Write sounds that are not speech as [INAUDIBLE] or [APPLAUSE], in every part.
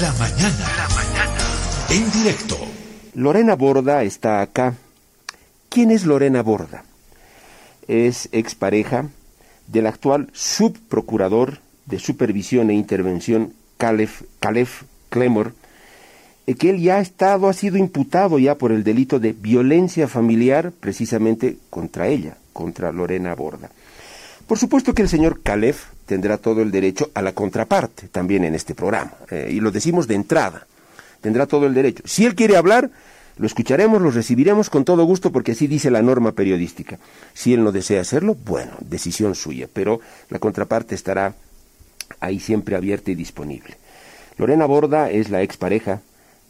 La mañana. La mañana. En directo. Lorena Borda está acá. ¿Quién es Lorena Borda? Es expareja del actual subprocurador de supervisión e intervención Calef, Calef Clemor, eh, que él ya ha estado, ha sido imputado ya por el delito de violencia familiar precisamente contra ella, contra Lorena Borda. Por supuesto que el señor Calef tendrá todo el derecho a la contraparte también en este programa, eh, y lo decimos de entrada, tendrá todo el derecho. Si él quiere hablar, lo escucharemos, lo recibiremos con todo gusto porque así dice la norma periodística. Si él no desea hacerlo, bueno, decisión suya, pero la contraparte estará ahí siempre abierta y disponible. Lorena Borda es la expareja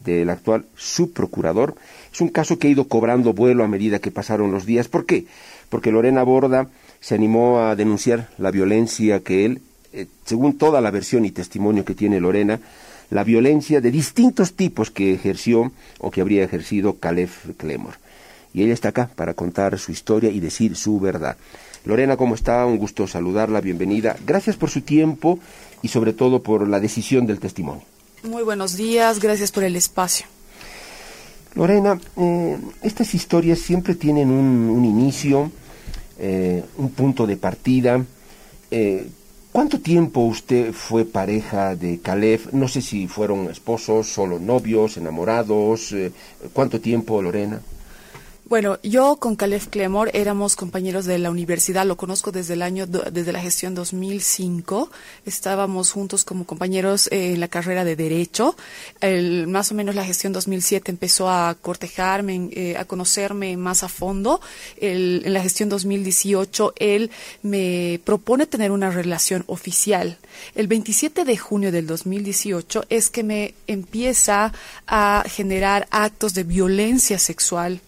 del actual subprocurador. Es un caso que ha ido cobrando vuelo a medida que pasaron los días. ¿Por qué? Porque Lorena Borda se animó a denunciar la violencia que él, eh, según toda la versión y testimonio que tiene Lorena, la violencia de distintos tipos que ejerció o que habría ejercido Calef Clemor. Y ella está acá para contar su historia y decir su verdad. Lorena, ¿cómo está? Un gusto saludarla, bienvenida. Gracias por su tiempo y sobre todo por la decisión del testimonio. Muy buenos días, gracias por el espacio. Lorena, eh, estas historias siempre tienen un, inicio, eh, un punto de partida. Eh, ¿Cuánto tiempo usted fue pareja de Caleb? No sé si fueron esposos, solo novios, enamorados. ¿Cuánto tiempo, Lorena? Bueno, yo con Caleb Clemor éramos compañeros de la universidad, lo conozco desde el año, desde la gestión 2005. Estábamos juntos como compañeros eh, en la carrera de Derecho. El, más o menos la gestión 2007 empezó a cortejarme, eh, a conocerme más a fondo. El, en la gestión 2018 él me propone tener una relación oficial. El 27 de junio del 2018 es que me empieza a generar actos de violencia sexual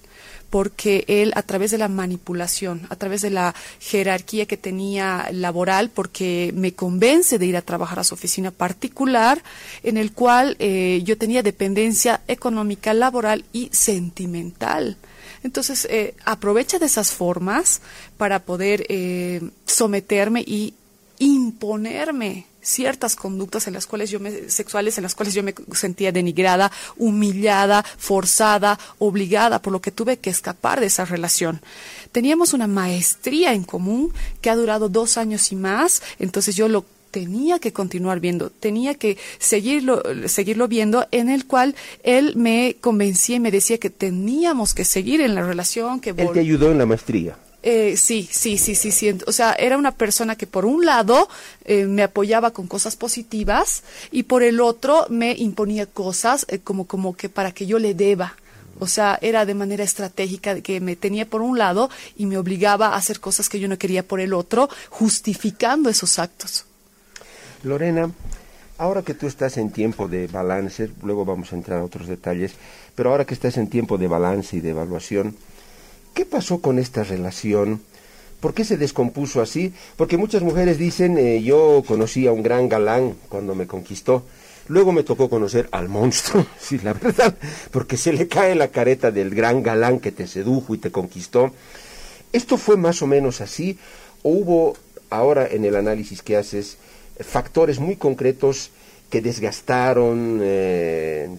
porque él a través de la manipulación, a través de la jerarquía que tenía laboral, porque me convence de ir a trabajar a su oficina particular, en el cual eh, yo tenía dependencia económica, laboral y sentimental. Entonces, eh, aprovecha de esas formas para poder eh, someterme y imponerme ciertas conductas en las cuales yo me, sexuales en las cuales yo me sentía denigrada, humillada, forzada, obligada, por lo que tuve que escapar de esa relación. Teníamos una maestría en común que ha durado dos años y más, entonces yo lo tenía que continuar viendo, tenía que seguirlo, seguirlo viendo, en el cual él me convencía y me decía que teníamos que seguir en la relación. Que él te ayudó en la maestría. Eh, sí, sí, sí, sí, sí. O sea, era una persona que por un lado eh, me apoyaba con cosas positivas y por el otro me imponía cosas eh, como, como que para que yo le deba. O sea, era de manera estratégica que me tenía por un lado y me obligaba a hacer cosas que yo no quería por el otro, justificando esos actos. Lorena, ahora que tú estás en tiempo de balance, luego vamos a entrar a otros detalles, pero ahora que estás en tiempo de balance y de evaluación, ¿Qué pasó con esta relación? ¿Por qué se descompuso así? Porque muchas mujeres dicen, eh, yo conocí a un gran galán cuando me conquistó. Luego me tocó conocer al monstruo, [LAUGHS] sí, la verdad, porque se le cae la careta del gran galán que te sedujo y te conquistó. ¿Esto fue más o menos así? ¿O hubo ahora en el análisis que haces factores muy concretos que desgastaron, eh,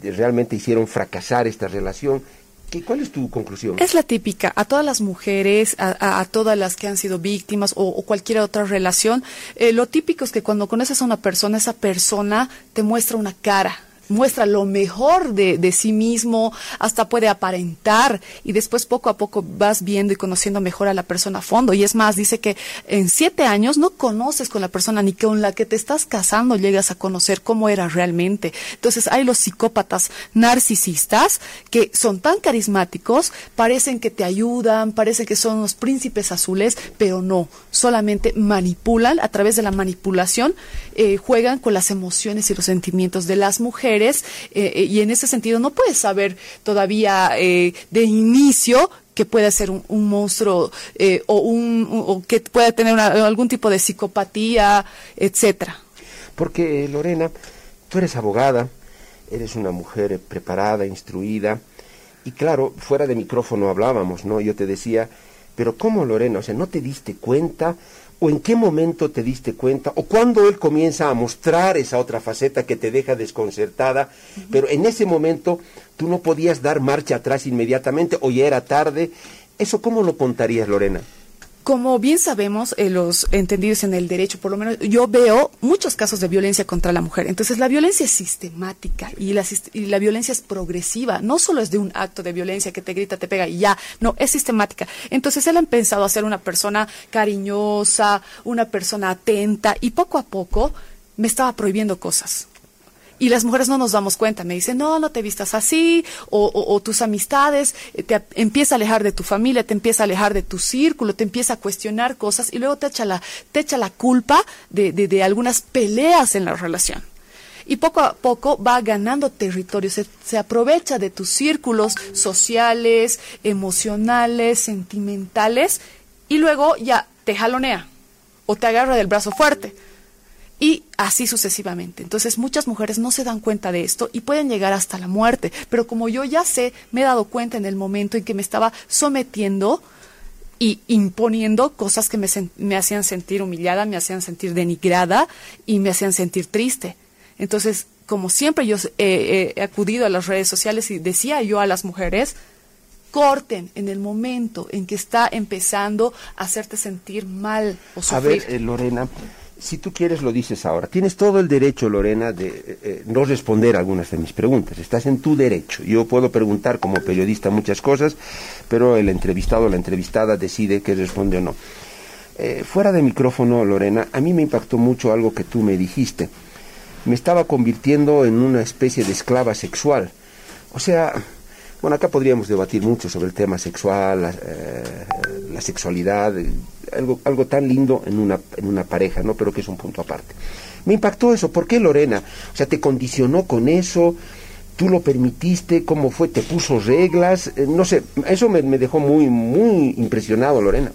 realmente hicieron fracasar esta relación? ¿Cuál es tu conclusión? Es la típica. A todas las mujeres, a, todas las que han sido víctimas o, cualquier otra relación, eh, lo típico es que cuando conoces a una persona, esa persona te muestra una cara muestra lo mejor de, de, sí mismo, hasta puede aparentar y después poco a poco vas viendo y conociendo mejor a la persona a fondo. Y es más, dice que en siete años no conoces con la persona ni con la que te estás casando llegas a conocer cómo era realmente. Entonces hay los psicópatas narcisistas que son tan carismáticos, parecen que te ayudan, parecen que son los príncipes azules, pero no, solamente manipulan a través de la manipulación, eh, juegan con las emociones y los sentimientos de las mujeres eh, eh, y en ese sentido no puedes saber todavía eh, de inicio que puede ser un, monstruo o, un, o que pueda tener algún tipo de psicopatía, etcétera. Porque Lorena, tú eres abogada, eres una mujer preparada, instruida, y claro, fuera de micrófono hablábamos, ¿no? Yo te decía, pero ¿cómo Lorena? O sea, ¿no te diste cuenta ¿O en qué momento te diste cuenta? ¿O cuando él comienza a mostrar esa otra faceta que te deja desconcertada? Pero en ese momento tú no podías dar marcha atrás inmediatamente o ya era tarde. ¿Eso cómo lo contarías, Lorena? Como bien sabemos, eh, los entendidos en el derecho, por lo menos yo veo muchos casos de violencia contra la mujer. Entonces, la violencia es sistemática y la, y la violencia es progresiva. No solo es de un acto de violencia que te grita, te pega y ya. No, es sistemática. Entonces, él ha empezado a ser una persona cariñosa, una persona atenta y poco a poco me estaba prohibiendo cosas y las mujeres no nos damos cuenta. Me dicen, no, no te vistas así, o, tus amistades, eh, te empieza a alejar de tu familia, te empieza a alejar de tu círculo, te empieza a cuestionar cosas y luego te echa la, te echa la culpa de, de, algunas peleas en la relación. Y poco a poco va ganando territorio, se, se aprovecha de tus círculos sociales, emocionales, sentimentales, y luego ya te jalonea o te agarra del brazo fuerte y así sucesivamente. Entonces muchas mujeres no se dan cuenta de esto y pueden llegar hasta la muerte. Pero como yo ya sé, me he dado cuenta en el momento en que me estaba sometiendo y imponiendo cosas que me, me hacían sentir humillada, me hacían sentir denigrada y me hacían sentir triste. Entonces, como siempre yo he acudido a las redes sociales y decía yo a las mujeres, corten en el momento en que está empezando a hacerte sentir mal o sufrir. A ver, eh, Lorena, si tú quieres lo dices ahora. Tienes todo el derecho, Lorena, de eh, eh, no responder algunas de mis preguntas. Estás en tu derecho. Yo puedo preguntar como periodista muchas cosas, pero el entrevistado o la entrevistada decide qué responde o no. Eh, fuera de micrófono, Lorena, a mí me impactó mucho algo que tú me dijiste. Me estaba convirtiendo en una especie de esclava sexual. O sea, bueno, acá podríamos debatir mucho sobre el tema sexual, la sexualidad, algo, algo tan lindo en una, en una pareja, ¿no? Pero que es un punto aparte. Me impactó eso. ¿Por qué Lorena? O sea, ¿te condicionó con eso? ¿Tú lo permitiste? ¿Cómo fue? ¿Te puso reglas? Eh, no sé, eso me, me dejó muy, muy impresionado, Lorena.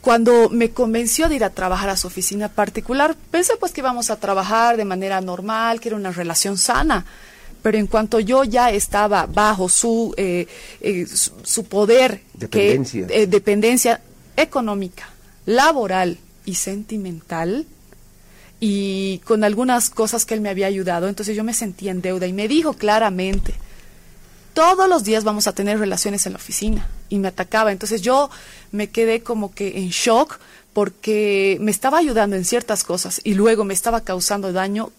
Cuando me convenció de ir a trabajar a su oficina particular, pensé pues que íbamos a trabajar de manera normal, que era una relación sana pero en cuanto yo ya estaba bajo su, eh, eh, su, poder, dependencia. Que, dependencia, económica, laboral y sentimental y con algunas cosas que él me había ayudado, entonces yo me sentía en deuda y me dijo claramente, todos los días vamos a tener relaciones en la oficina y me atacaba, entonces yo me quedé como que en shock porque me estaba ayudando en ciertas cosas y luego me estaba causando daño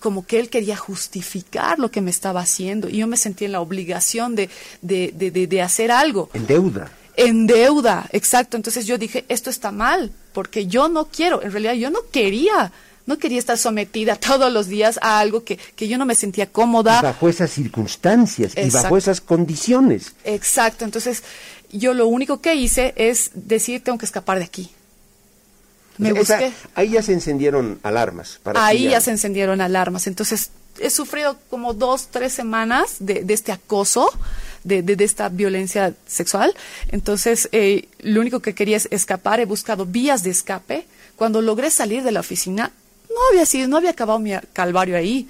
como que él quería justificar lo que me estaba haciendo y yo me sentía en la obligación de, de, de, de hacer algo. En deuda en deuda, exacto. Entonces yo dije, esto está mal, porque yo no quiero, en realidad yo no quería, no quería estar sometida [LAUGHS] todos los días a algo que, que yo no me sentía cómoda. bajo esas circunstancias y bajo esas condiciones. Exacto, entonces yo lo único que hice es decir, tengo que escapar de aquí. Me busqué. ahí ya se encendieron alarmas. Para ahí ya se encendieron alarmas. Entonces he sufrido como dos, tres semanas de, de este acoso de, de, esta violencia sexual. Entonces, eh, lo único que quería es escapar, he buscado vías de escape. Cuando logré salir de la oficina, no había sido, no había acabado mi calvario ahí,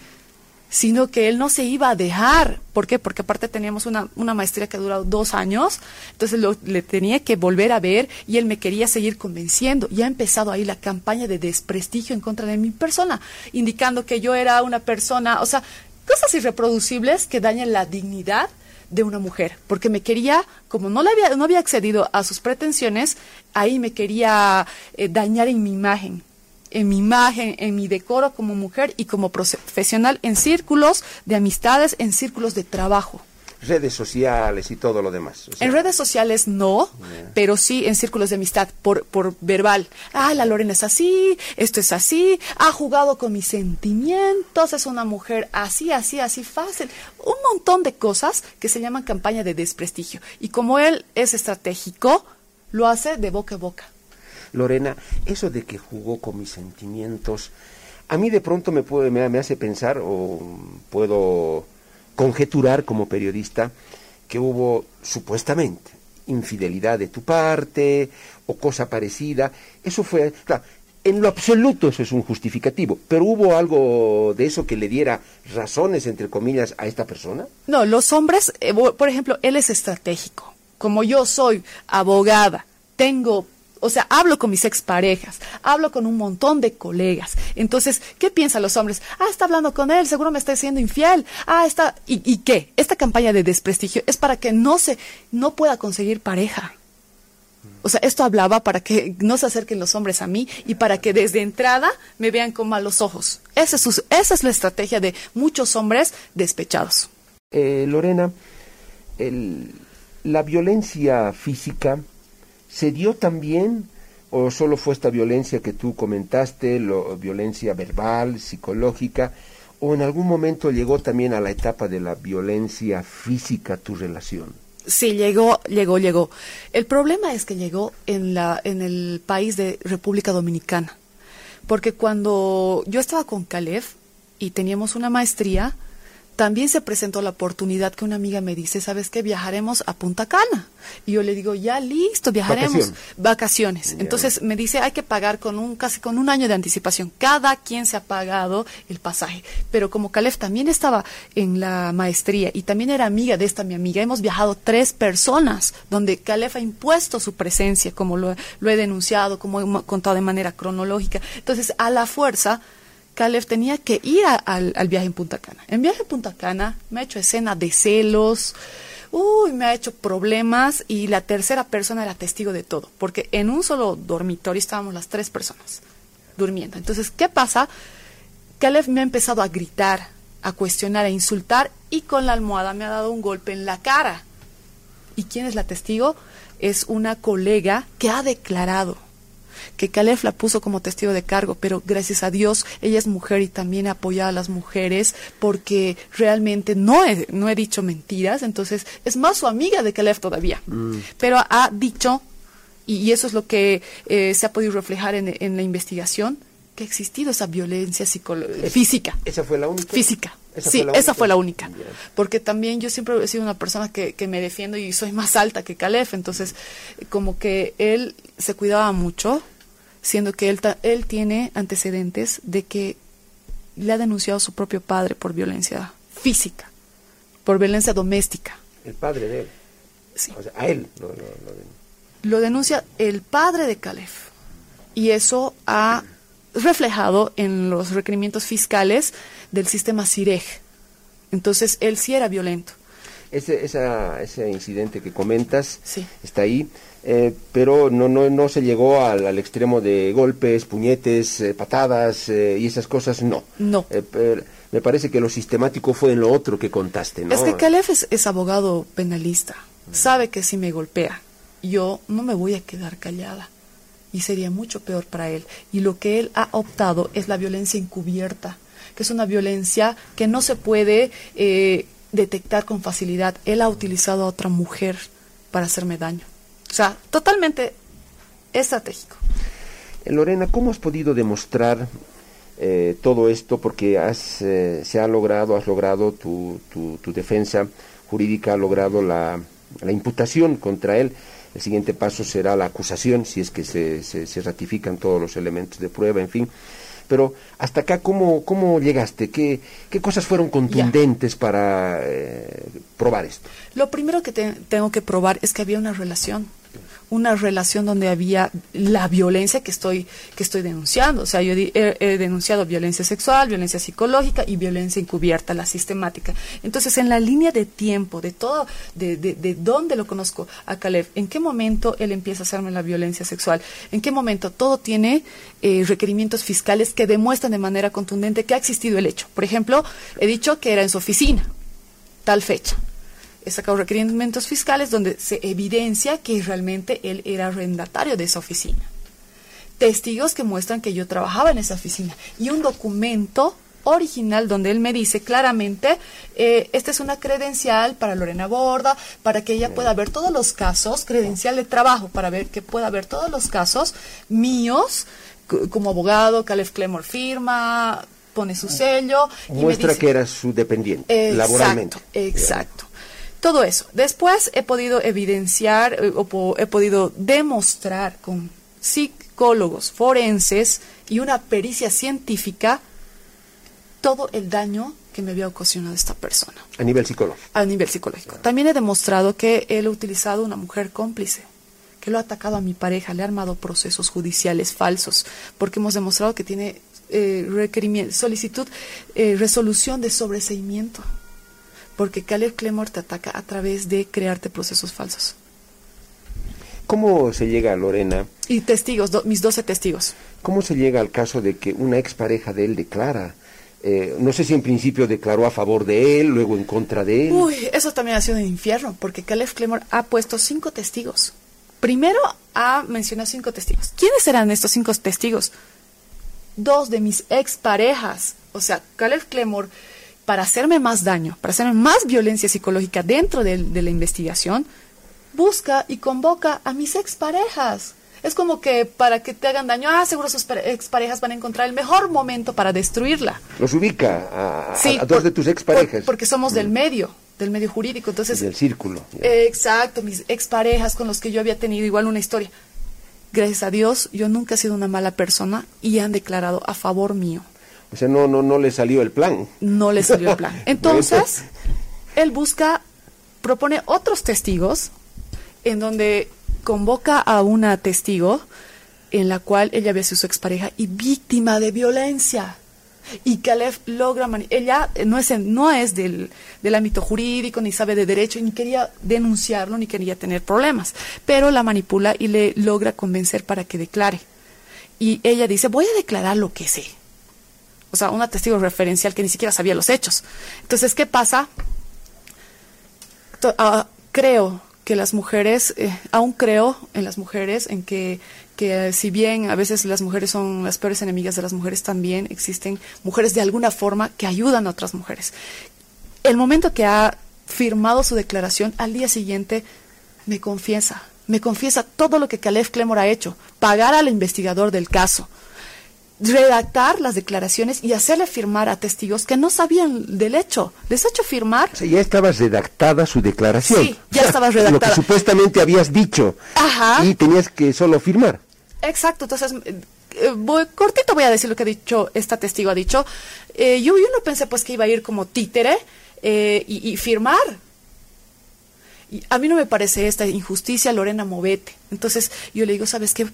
sino que él no se iba a dejar. ¿Por qué? Porque aparte teníamos una, una maestría que ha durado dos años, entonces lo, le tenía que volver a ver y él me quería seguir convenciendo. Y ha empezado ahí la campaña de desprestigio en contra de mi persona, indicando que yo era una persona, o sea, cosas irreproducibles que dañan la dignidad de una mujer, porque me quería, como no, le había, no había accedido a sus pretensiones, ahí me quería eh, dañar en mi imagen, en mi imagen, en mi decoro como mujer y como profesional en círculos de amistades, en círculos de trabajo redes sociales y todo lo demás. en redes sociales no, pero sí en círculos de amistad, por, por verbal. Ah, la Lorena es así, esto es así, ha jugado con mis sentimientos, es una mujer así, así, así fácil. Un montón de cosas que se llaman campaña de desprestigio. Y como él es estratégico, lo hace de boca a boca. Lorena, eso de que jugó con mis sentimientos, a mí de pronto me, puede, me hace pensar o puedo conjeturar como periodista que hubo supuestamente infidelidad de tu parte o cosa parecida. Eso fue, claro, en lo absoluto eso es un justificativo, pero hubo algo de eso que le diera razones, entre comillas, a esta persona. No, los hombres, eh, por ejemplo, él es estratégico. Como yo soy abogada, tengo O sea, hablo con mis exparejas, hablo con un montón de colegas. Entonces, ¿qué piensan los hombres? Ah, está hablando con él, seguro me está siendo infiel. Ah, está. ¿Y, qué? Esta campaña de desprestigio es para que no se, no pueda conseguir pareja. O sea, esto hablaba para que no se acerquen los hombres a mí y para que desde entrada me vean con malos ojos. Esa es, su- esa es la estrategia de muchos hombres despechados. Eh, Lorena, el- la violencia física se dio también o solo fue esta violencia que tú comentaste, lo- violencia verbal, psicológica, o en algún momento llegó también a la etapa de la violencia física tu relación. Sí, llegó, llegó, llegó. El problema es que llegó en, la, en el país de República Dominicana. Porque cuando yo estaba con Caleb y teníamos una maestría, también se presentó la oportunidad que una amiga me dice, ¿sabes qué? Viajaremos a Punta Cana. Y yo le digo, ya listo, viajaremos. Vacación. Vacaciones. Entonces me dice, hay que pagar con un, casi con un año de anticipación. Cada quien se ha pagado el pasaje. Pero como Caleb también estaba en la maestría y también era amiga de esta mi amiga, hemos viajado tres personas donde Caleb ha impuesto su presencia, como lo, lo he denunciado, como he contado de manera cronológica. Entonces, a la fuerza, Caleb tenía que ir al viaje en Punta Cana. En viaje en Punta Cana me ha hecho escena de celos, uy, me ha hecho problemas y la tercera persona era testigo de todo, porque en un solo dormitorio estábamos las tres personas durmiendo. Entonces, ¿qué pasa? Caleb me ha empezado a gritar, a cuestionar, a insultar y con la almohada me ha dado un golpe en la cara. ¿Y quién es la testigo? Es una colega que ha declarado que Caleb la puso como testigo de cargo, pero gracias a Dios ella es mujer y también apoya a las mujeres porque realmente no he, no he dicho mentiras, entonces es más su amiga de Caleb todavía. Pero ha dicho, y, y eso es lo que eh, se ha podido reflejar en, en la investigación, que ha existido esa violencia psicolo- física. ¿Esa fue la única? Física. ¿Esa sí, fue esa fue la única. Porque también yo siempre he sido una persona que, que me defiendo y soy más alta que Caleb, entonces como que él se cuidaba mucho, siendo que él, él tiene antecedentes de que le ha denunciado a su propio padre por violencia física, por violencia doméstica. El padre de él. Sí. O sea, a él. lo- lo- denuncia el padre de Caleb. Y eso ha reflejado en los requerimientos fiscales del sistema CIREG. Entonces, él sí era violento. Ese, esa- ese incidente que comentas Sí. está ahí, eh, pero no, no, no se llegó al, al extremo de golpes, puñetes, eh, patadas eh, y esas cosas, no. No. Eh, pero me parece que lo sistemático fue en lo otro que contaste, ¿no? Es que Caleb es, es abogado penalista. Sabe que si me golpea, yo no me voy a quedar callada. Y sería mucho peor para él. Y lo que él ha optado es la violencia encubierta, que es una violencia que no se puede eh, detectar con facilidad. Él ha utilizado a otra mujer para hacerme daño. O sea, totalmente estratégico. Eh, Lorena, ¿cómo has podido demostrar eh, todo esto? Porque has, eh, se ha logrado, has logrado tu, tu, defensa jurídica, ha logrado la, la imputación contra él. El siguiente paso será la acusación, si es que se, se, se ratifican todos los elementos de prueba, en fin. Pero hasta acá, ¿cómo, cómo llegaste? ¿Qué, ¿Qué cosas fueron contundentes para eh, probar esto? Lo primero que te- tengo que probar es que había una relación, una relación donde había la violencia que estoy que estoy denunciando. O sea, yo he, denunciado violencia sexual, violencia psicológica y violencia encubierta, la sistemática. Entonces, en la línea de tiempo, de todo, de, de, de dónde lo conozco a Caleb, en qué momento él empieza a hacerme la violencia sexual, en qué momento todo tiene eh, requerimientos fiscales que demuestran de manera contundente que ha existido el hecho. Por ejemplo, he dicho que era en su oficina, tal fecha sacado requerimientos fiscales donde se evidencia que realmente él era arrendatario de esa oficina. Testigos que muestran que yo trabajaba en esa oficina y un documento original donde él me dice claramente, eh, esta es una credencial para Lorena Borda, para que ella pueda ver todos los casos, credencial de trabajo, para ver que pueda ver todos los casos míos como abogado, Caleb Clemor firma, pone su sello. y me Muestra dice- que eras su dependiente, laboralmente. Exacto. Todo eso. Después he podido evidenciar eh, o he podido demostrar con psicólogos forenses y una pericia científica todo el daño que me había ocasionado esta persona A nivel psicológico. a nivel psicológico. También he demostrado que él ha utilizado una mujer cómplice, que lo ha atacado a mi pareja, le ha armado procesos judiciales falsos, porque hemos demostrado que tiene eh, requerimiento, solicitud, eh, resolución de sobreseimiento, porque Caleb Clemor te ataca a través de crearte procesos falsos. ¿Cómo se llega, Lorena? Y testigos, do- mis 12 testigos. ¿Cómo se llega al caso de que una expareja de él declara? Eh, no sé si en principio declaró a favor de él, luego en contra de él. Uy, eso también ha sido un infierno, porque Caleb Clemor ha puesto cinco testigos. Primero ha mencionado cinco testigos. ¿Quiénes eran estos cinco testigos? Dos de mis exparejas. O sea, Caleb Clemor, para hacerme más daño, para hacerme más violencia psicológica dentro de, de la investigación, busca y convoca a mis exparejas. Es como que para que te hagan daño, ah, seguro sus pare- exparejas van a encontrar el mejor momento para destruirla. Los ubica a, Sí, a dos por- de tus exparejas. por- porque somos del medio, del medio jurídico. Entonces, del círculo. eh, exacto, mis exparejas con los que yo había tenido igual una historia. Gracias a Dios, yo nunca he sido una mala persona y han declarado a favor mío. O sea, no, no, no le salió el plan. No le salió el plan. [LAUGHS] Entonces, él busca, propone otros testigos en donde convoca a una testigo en la cual ella había sido su expareja y víctima de violencia. Y Caleb logra, ella no es, en- no es del, del ámbito jurídico, ni sabe de derecho, ni quería denunciarlo, ni quería tener problemas, pero la manipula y le logra convencer para que declare. Y ella dice, voy a declarar lo que sé. O sea, una testigo referencial que ni siquiera sabía los hechos. Entonces, ¿qué pasa? Ah, creo que las mujeres, eh, aún creo en las mujeres, en que, que eh, si bien a veces las mujeres son las peores enemigas de las mujeres, también existen mujeres de alguna forma que ayudan a otras mujeres. El momento que ha firmado su declaración, al día siguiente me confiesa, me confiesa todo lo que Caleb Clemor ha hecho, pagar al investigador del caso, redactar las declaraciones y hacerle firmar a testigos que no sabían del hecho. Les ha hecho firmar O sea, ya estabas redactada su declaración. Sí, ya O sea, estaba Lo que redactada. supuestamente habías dicho. Ajá. Y tenías que solo firmar. Exacto, entonces, eh, eh, voy, cortito voy a decir lo que ha dicho, esta testigo ha dicho. Eh, yo, yo no pensé pues que iba a ir como títere eh, y, y firmar. Y a mí no me parece esta injusticia, Lorena, movete. Entonces yo le digo, ¿sabes qué?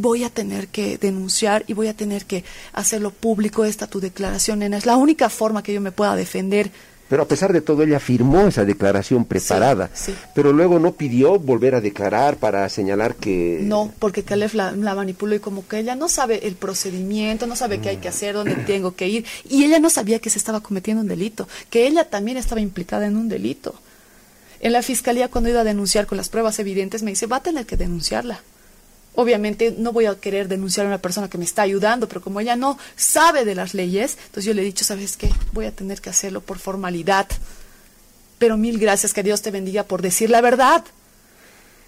Voy a tener que denunciar y voy a tener que hacerlo público esta tu declaración, nena. Es la única forma que yo me pueda defender. Pero a pesar de todo, ella firmó esa declaración preparada. sí. Pero luego no pidió volver a declarar para señalar que... No, porque Caleb la, la manipuló y como que ella no sabe el procedimiento, no sabe qué hay que hacer, dónde tengo que ir. Y ella no sabía que se estaba cometiendo un delito, que ella también estaba implicada en un delito. En la fiscalía, cuando iba a denunciar con las pruebas evidentes, me dice, va a tener que denunciarla. Obviamente no voy a querer denunciar a una persona que me está ayudando, pero como ella no sabe de las leyes, entonces yo le he dicho, ¿sabes qué? Voy a tener que hacerlo por formalidad. Pero mil gracias, que Dios te bendiga por decir la verdad.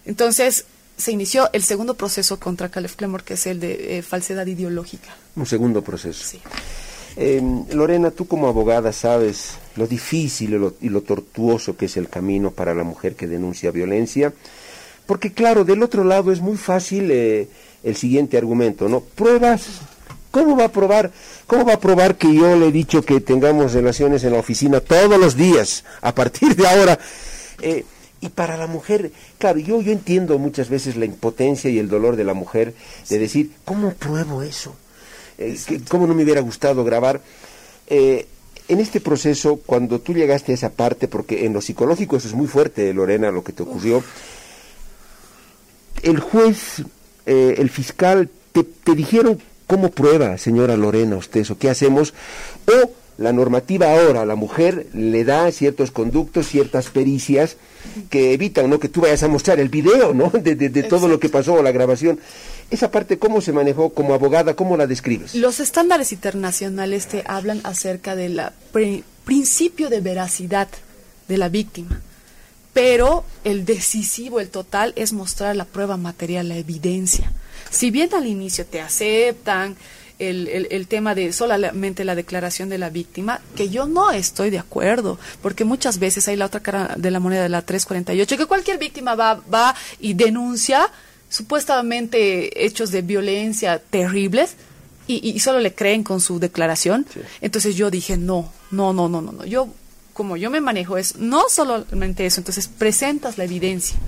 Entonces se inició el segundo proceso contra Caleb Clemor, que es el de eh, falsedad ideológica. Un segundo proceso. Sí. Eh, Lorena, tú como abogada sabes lo difícil y lo, y lo tortuoso que es el camino para la mujer que denuncia violencia, porque claro, del otro lado es muy fácil eh, el siguiente argumento, ¿no? Pruebas. ¿Cómo va a probar? ¿Cómo va a probar que yo le he dicho que tengamos relaciones en la oficina todos los días a partir de ahora? Eh, y para la mujer, claro, yo, yo entiendo muchas veces la impotencia y el dolor de la mujer de decir, ¿cómo pruebo eso? Eh, que- ¿Cómo no me hubiera gustado grabar? Eh, en este proceso, cuando tú llegaste a esa parte, porque en lo psicológico eso es muy fuerte, Lorena, lo que te ocurrió, el juez, eh, el fiscal, te, te dijeron cómo prueba, señora Lorena, usted eso, qué hacemos, o la normativa ahora a la mujer le da ciertos conductos, ciertas pericias que evitan ¿no? que tú vayas a mostrar el video ¿no? de, de- de todo lo que pasó o la grabación. Esa parte, ¿cómo se manejó como abogada? ¿Cómo la describes? Los estándares internacionales te hablan acerca del principio de veracidad de la víctima, pero el decisivo, el total, es mostrar la prueba material, la evidencia. Si bien al inicio te aceptan el, el- el tema de solamente la declaración de la víctima, que yo no estoy de acuerdo, porque muchas veces hay la otra cara de la moneda de la 348, que cualquier víctima va, va y denuncia supuestamente hechos de violencia terribles y, y solo le creen con su declaración. Entonces yo dije, no, no, no, no, no, no. Yo, como yo me manejo, es no solamente eso, entonces presentas la evidencia.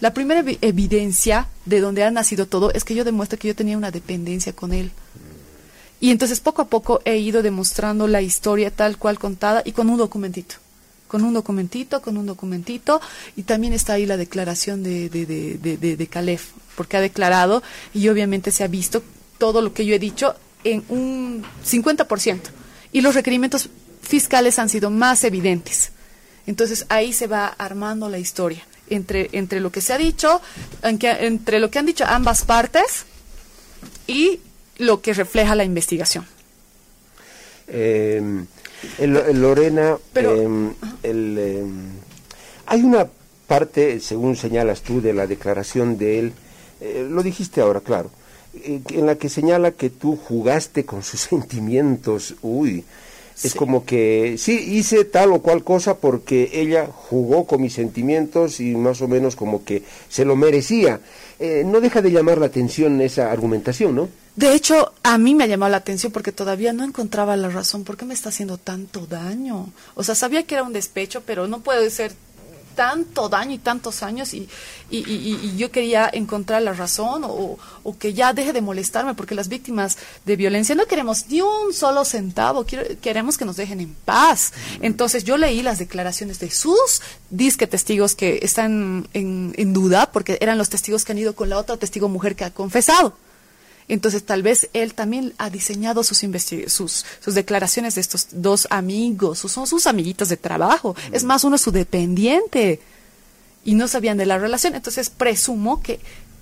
La primera evidencia de donde ha nacido todo es que yo demuestro que yo tenía una dependencia con él. Y entonces poco a poco he ido demostrando la historia tal cual contada y con un documentito. Con un documentito, con un documentito. Y también está ahí la declaración de, de, de, de, de Calef, porque ha declarado y obviamente se ha visto todo lo que yo he dicho en un 50%. Y los requerimientos fiscales han sido más evidentes. Entonces ahí se va armando la historia entre, entre lo que se ha dicho, entre lo que han dicho ambas partes y lo que refleja la investigación. Eh, Lorena, em, em, hay una parte, según señalas tú, de la declaración de él, eh, lo dijiste ahora, claro, eh, en la que señala que tú jugaste con sus [LAUGHS] sentimientos, uy, es como que sí, hice tal o cual cosa porque ella jugó con mis sentimientos y más o menos como que se lo merecía. Eh, no deja de llamar la atención esa argumentación, ¿no? De hecho, a mí me ha llamado la atención porque todavía no encontraba la razón. ¿Por qué me está haciendo tanto daño? O sea, sabía que era un despecho, pero no puede ser tanto daño y tantos años y, y, yo quería encontrar la razón o, que ya deje de molestarme porque las víctimas de violencia no queremos ni un solo centavo, queremos que nos dejen en paz. Entonces yo leí las declaraciones de sus disque testigos que están en, en duda porque eran los testigos que han ido con la otra testigo mujer que ha confesado. Entonces, tal vez él también ha diseñado sus, sus, sus declaraciones de estos dos amigos, son sus amiguitos de trabajo. Es más, uno es su dependiente. Y no sabían de la relación. Entonces, presumo que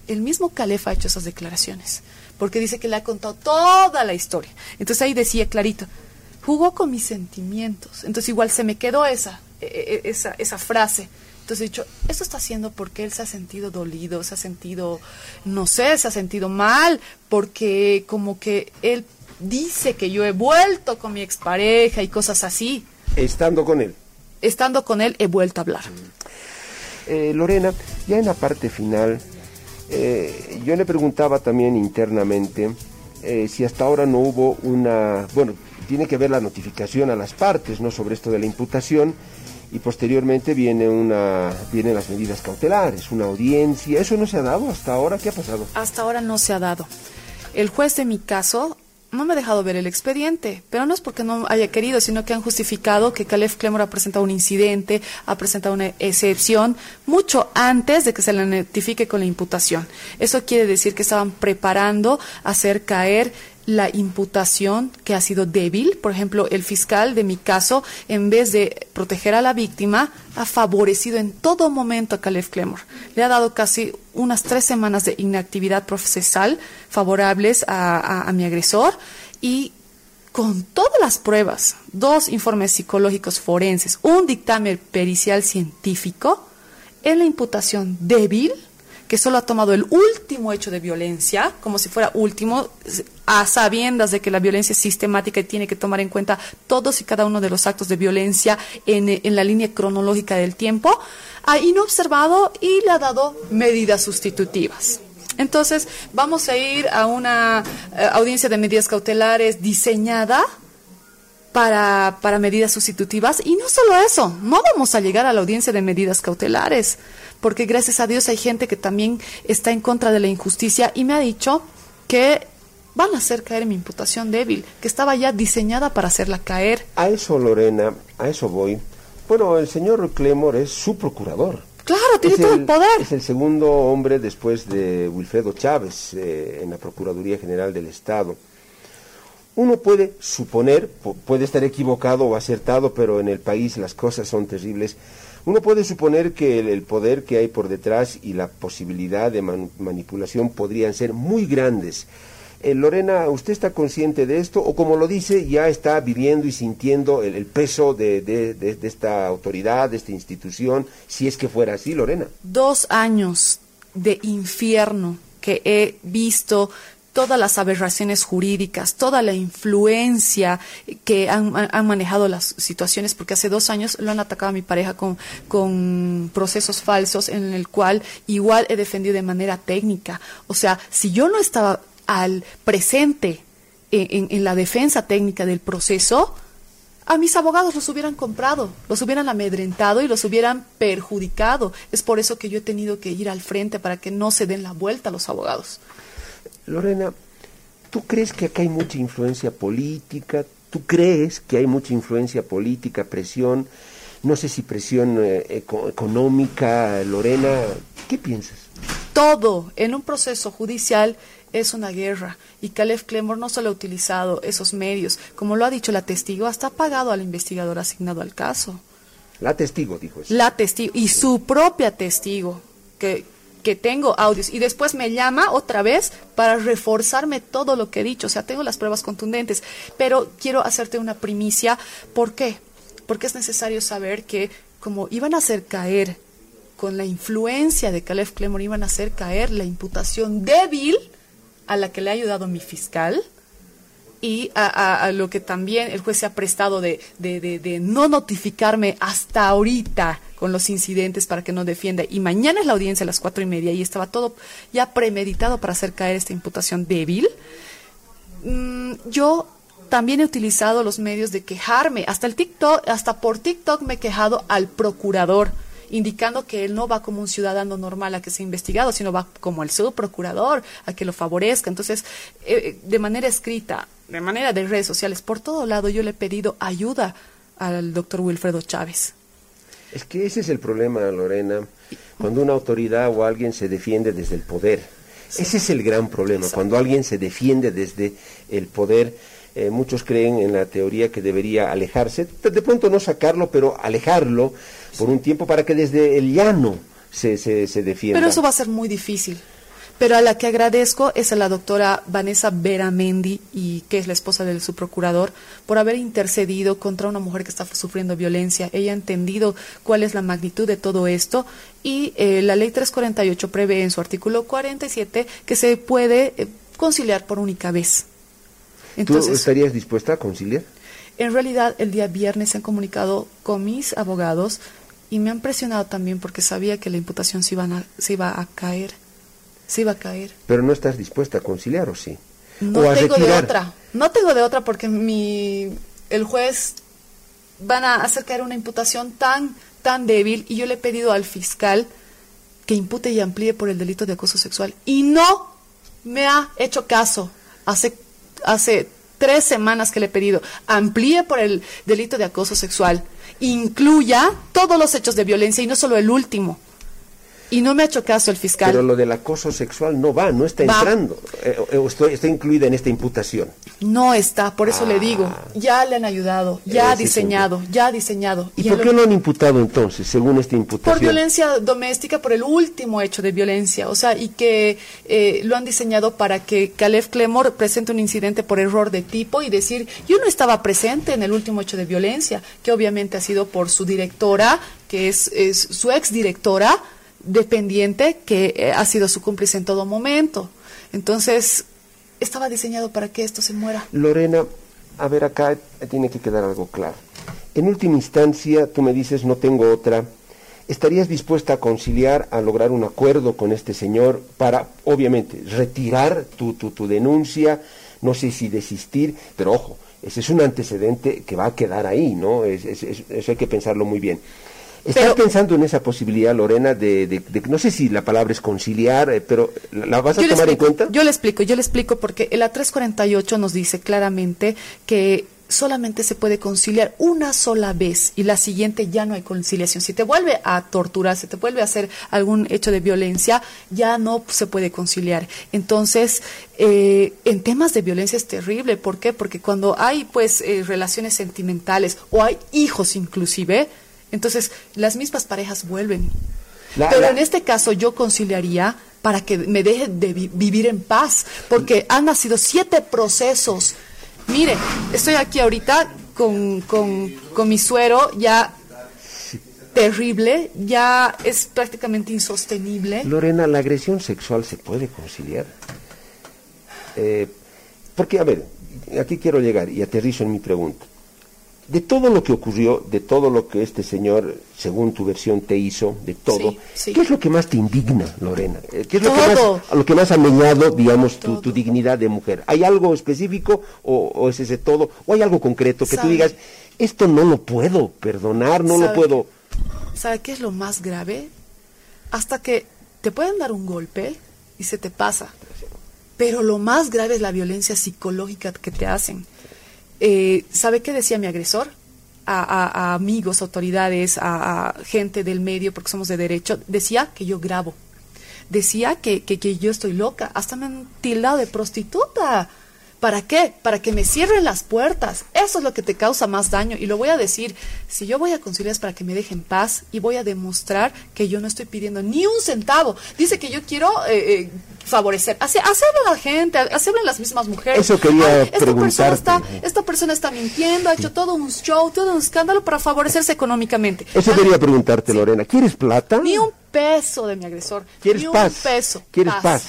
el mismo Calef ha hecho esas declaraciones. Porque dice que le ha contado toda la historia. Entonces, ahí decía clarito, jugó con mis sentimientos. Entonces, igual se me quedó esa, e, e, e, esa, esa frase entonces he dicho, esto está haciendo porque él se ha sentido dolido, se ha sentido, no sé, se ha sentido mal, porque como que él dice que yo he vuelto con mi expareja y cosas así. Estando con él. Estando con él he vuelto a hablar. Eh, Lorena, ya en la parte final, eh, yo le preguntaba también internamente eh, si hasta ahora no hubo una, bueno, tiene que ver la notificación a las partes, ¿no? Sobre esto de la imputación y posteriormente viene una vienen las medidas cautelares, una audiencia. ¿Eso no se ha dado hasta ahora? ¿Qué ha pasado? Hasta ahora no se ha dado. El juez de mi caso no me ha dejado ver el expediente, pero no es porque no haya querido, sino que han justificado que Caleb Clemor ha presentado un incidente, ha presentado una excepción mucho antes de que se le notifique con la imputación. Eso quiere decir que estaban preparando hacer caer la imputación que ha sido débil. Por ejemplo, el fiscal de mi caso, en vez de proteger a la víctima, ha favorecido en todo momento a Caleb Clemor. Le ha dado casi unas tres semanas de inactividad procesal favorables a, a mi agresor y con todas las pruebas, dos informes psicológicos forenses, un dictamen pericial científico, en la imputación débil, que solo ha tomado el último hecho de violencia, como si fuera último, a sabiendas de que la violencia es sistemática y tiene que tomar en cuenta todos y cada uno de los actos de violencia en, la línea cronológica del tiempo, ha inobservado y le ha dado medidas sustitutivas. Entonces, vamos a ir a una eh, audiencia de medidas cautelares diseñada para, para medidas sustitutivas. Y no solo eso, no vamos a llegar a la audiencia de medidas cautelares porque gracias a Dios hay gente que también está en contra de la injusticia y me ha dicho que van a hacer caer mi imputación débil, que estaba ya diseñada para hacerla caer. A eso, Lorena, a eso voy. Bueno, el señor Clemor es su procurador. Claro, tiene todo el, poder. Es el segundo hombre después de Wilfredo Chávez eh, en la Procuraduría General del Estado. Uno puede suponer, puede estar equivocado o acertado, pero en el país las cosas son terribles uno puede suponer que el, poder que hay por detrás y la posibilidad de manipulación podrían ser muy grandes. Eh, Lorena, ¿usted está consciente de esto o como lo dice, ya está viviendo y sintiendo el, peso de, de, esta autoridad, de esta institución, si es que fuera así, Lorena? Dos años de infierno que he visto todas las aberraciones jurídicas, toda la influencia que han, manejado las situaciones, porque hace dos años lo han atacado a mi pareja con, con procesos falsos en el cual igual he defendido de manera técnica. O sea, si yo no estaba al presente en, en la defensa técnica del proceso, a mis abogados los hubieran comprado, los hubieran amedrentado y los hubieran perjudicado. Es por eso que yo he tenido que ir al frente para que no se den la vuelta a los abogados. Lorena, ¿tú crees que acá hay mucha influencia política? ¿Tú crees que hay mucha influencia política, presión? No sé si presión eh, económica, Lorena, ¿qué piensas? Todo en un proceso judicial es una guerra y Caleb Clemor no solo ha utilizado esos medios, como lo ha dicho la testigo, hasta ha pagado al investigador asignado al caso. La testigo, dijo eso. La testigo, y su propia testigo, que, que tengo audios, y después me llama otra vez para reforzarme todo lo que he dicho, o sea, tengo las pruebas contundentes, pero quiero hacerte una primicia, ¿por qué? Porque es necesario saber que como iban a hacer caer con la influencia de Caleb Clemor, iban a hacer caer la imputación débil a la que le ha ayudado mi fiscal y a, lo que también el juez se ha prestado de, de, no notificarme hasta ahorita con los incidentes para que no defienda. Y mañana es la audiencia a las cuatro y media y estaba todo ya premeditado para hacer caer esta imputación débil. Mm, yo también he utilizado los medios de quejarme, hasta el TikTok, hasta por TikTok me he quejado al procurador indicando que él no va como un ciudadano normal a que sea investigado, sino va como el subprocurador a que lo favorezca. Entonces, eh, de manera escrita, de manera de redes sociales, por todo lado yo le he pedido ayuda al doctor Wilfredo Chávez. Es que ese es el problema, Lorena, cuando una autoridad o alguien se defiende desde el poder. Ese es el gran problema, cuando alguien se defiende desde el poder eh, muchos creen en la teoría que debería alejarse, de pronto no sacarlo, pero alejarlo por un tiempo para que desde el llano se, se, se defienda. Pero eso va a ser muy difícil. Pero a la que agradezco es a la doctora Vanessa Beramendi, y que es la esposa del subprocurador, por haber intercedido contra una mujer que está sufriendo violencia. Ella ha entendido cuál es la magnitud de todo esto y eh, la ley 348 prevé en su artículo 47 que se puede eh, conciliar por única vez. ¿Tú estarías dispuesta a conciliar? En realidad, el día viernes se han comunicado con mis abogados y me han presionado también porque sabía que la imputación se, iban se iba a caer. Se iba a caer. Pero no estás dispuesta a conciliar, ¿o sí? No tengo de otra. No tengo de otra porque mi, el juez van a hacer caer una imputación tan, tan débil y yo le he pedido al fiscal que impute y amplíe por el delito de acoso sexual y no me ha hecho caso. Hace hace tres semanas que le he pedido, amplíe por el delito de acoso sexual, incluya todos los hechos de violencia y no solo el último. Y no me ha hecho caso el fiscal. Pero lo del acoso sexual no va, no está entrando. Eh, eh, está incluida en esta imputación. No está, por eso le digo. Ah. Ya le han ayudado, ya ha diseñado, ya ha diseñado. ¿Y, por qué no han imputado entonces, según esta imputación? Por violencia doméstica, por el último hecho de violencia. O sea, y que eh, lo han diseñado para que Caleb Clemor presente un incidente por error de tipo y decir, yo no estaba presente en el último hecho de violencia, que obviamente ha sido por su directora, que es, es su ex directora dependiente que eh, ha sido su cómplice en todo momento. Entonces, estaba diseñado para que esto se muera. Lorena, a ver, acá tiene que quedar algo claro. En última instancia, tú me dices, no tengo otra. ¿Estarías dispuesta a conciliar, a lograr un acuerdo con este señor para, obviamente, retirar tu, tu, tu denuncia? No sé si desistir, pero ojo, ese es un antecedente que va a quedar ahí, ¿no? eso hay que pensarlo muy bien. ¿Estás pensando en esa posibilidad, Lorena, de, de, no sé si la palabra es conciliar, eh, pero ¿la vas a tomar en cuenta? Yo le explico, yo le explico porque el A348 nos dice claramente que solamente se puede conciliar una sola vez y la siguiente ya no hay conciliación. Si te vuelve a torturar, si te vuelve a hacer algún hecho de violencia, ya no se puede conciliar. Entonces, eh, en temas de violencia es terrible. ¿Por qué? Porque cuando hay pues eh, relaciones sentimentales o hay hijos inclusive, entonces, las mismas parejas vuelven. Pero en este caso yo conciliaría para que me deje de vivir en paz, porque han nacido siete procesos. Mire, estoy aquí ahorita con, con mi suero ya terrible, ya es prácticamente insostenible. Lorena, la agresión sexual se puede conciliar. Eh, porque, a ver, aquí quiero llegar y aterrizo en mi pregunta de todo lo que ocurrió, de todo lo que este señor, según tu versión, te hizo, de todo, Sí, sí. ¿qué es lo que más te indigna, Lorena? Eh, ¿Qué es lo que más, lo que más ha meñado, digamos, tu, tu dignidad de mujer? ¿Hay algo específico o, o es ese todo? ¿O hay algo concreto que tú digas, esto no lo puedo perdonar, no lo ¿Sabe puedo... ¿Sabe qué es lo más grave? Hasta que te pueden dar un golpe y se te pasa. Pero lo más grave es la violencia psicológica que te hacen. Eh, ¿Sabe qué decía mi agresor? A, a- amigos, autoridades, a, a gente del medio, porque somos de derecho, decía que yo grabo. Decía que, que, que yo estoy loca. Hasta me han tildado de prostituta. ¿Para qué? Para que me cierren las puertas. Eso es lo que te causa más daño. Y lo voy a decir, si yo voy a conciliar es para que me dejen paz y voy a demostrar que yo no estoy pidiendo ni un centavo. Dice que yo quiero eh, eh, favorecer. Hace, hacerle a la gente, hacerle a las mismas mujeres. Eso quería esta persona, preguntarte. está, esta persona está mintiendo, ha hecho todo un show, todo un escándalo para favorecerse económicamente. Eso quería preguntarte, Lorena. ¿Quieres plata? Ni un peso de mi agresor. ¿Quieres ni paz? un peso. ¿Quieres paz? Paz.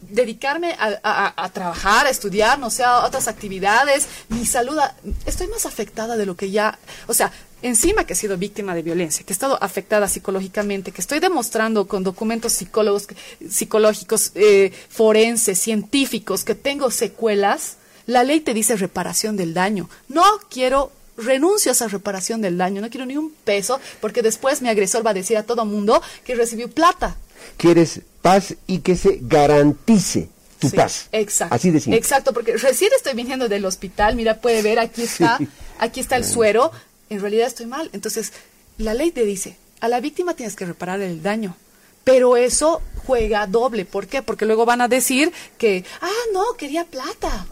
Dedicarme a, trabajar, a estudiar, no sé, a otras actividades. Mi salud. Estoy más afectada de lo que ya. O sea, encima que he sido víctima de violencia, que he estado afectada psicológicamente, que estoy demostrando con documentos psicólogos, psicológicos, eh, forenses, científicos, que tengo secuelas. La ley te dice reparación del daño. No quiero renuncio a esa reparación del daño, no quiero ni un peso, porque después mi agresor va a decir a todo mundo que recibió plata. Quieres paz y que se garantice tu Sí, paz. Exacto. Así de simple. Exacto, porque recién estoy viniendo del hospital, mira, puede ver, aquí está, Sí. aquí está el suero, en realidad estoy mal. Entonces, la ley te dice, a la víctima tienes que reparar el daño. Pero eso juega doble. ¿Por qué? Porque luego van a decir que, ah, no, quería plata.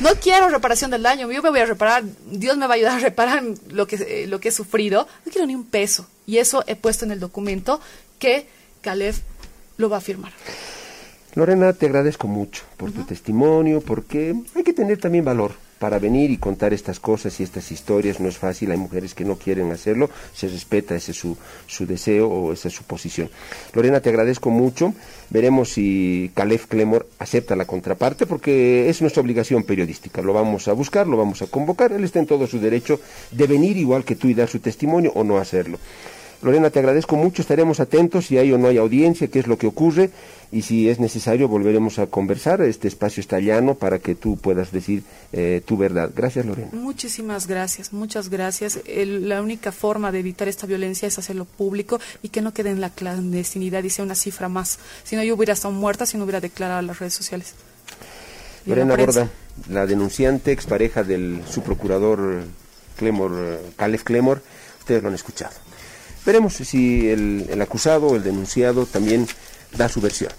No quiero reparación del daño, yo me voy a reparar, Dios me va a ayudar a reparar lo que, eh, lo que he sufrido. No quiero ni un peso. Y eso he puesto en el documento que Caleb lo va a firmar. Lorena, te agradezco mucho por tu testimonio, porque hay que tener también valor para venir y contar estas cosas y estas historias. No es fácil, hay mujeres que no quieren hacerlo, se respeta, ese es su, su deseo o esa es su posición. Lorena, te agradezco mucho. Veremos si Caleb Clemor acepta la contraparte, porque es nuestra obligación periodística. Lo vamos a buscar, lo vamos a convocar. Él está en todo su derecho de venir igual que tú y dar su testimonio o no hacerlo. Lorena, te agradezco mucho, estaremos atentos si hay o no hay audiencia, qué es lo que ocurre y si es necesario volveremos a conversar. Este espacio está llano para que tú puedas decir eh, tu verdad. Gracias, Lorena. Muchísimas gracias, muchas gracias. El- la única forma de evitar esta violencia es hacerlo público y que no quede en la clandestinidad y sea una cifra más. Si no, yo hubiera estado muerta si no hubiera declarado las redes sociales. Y en la Lorena. Borda, la denunciante, expareja del subprocurador Clemor, Caleb Clemor, ustedes lo han escuchado. Veremos si el, el acusado, el denunciado, también da su versión.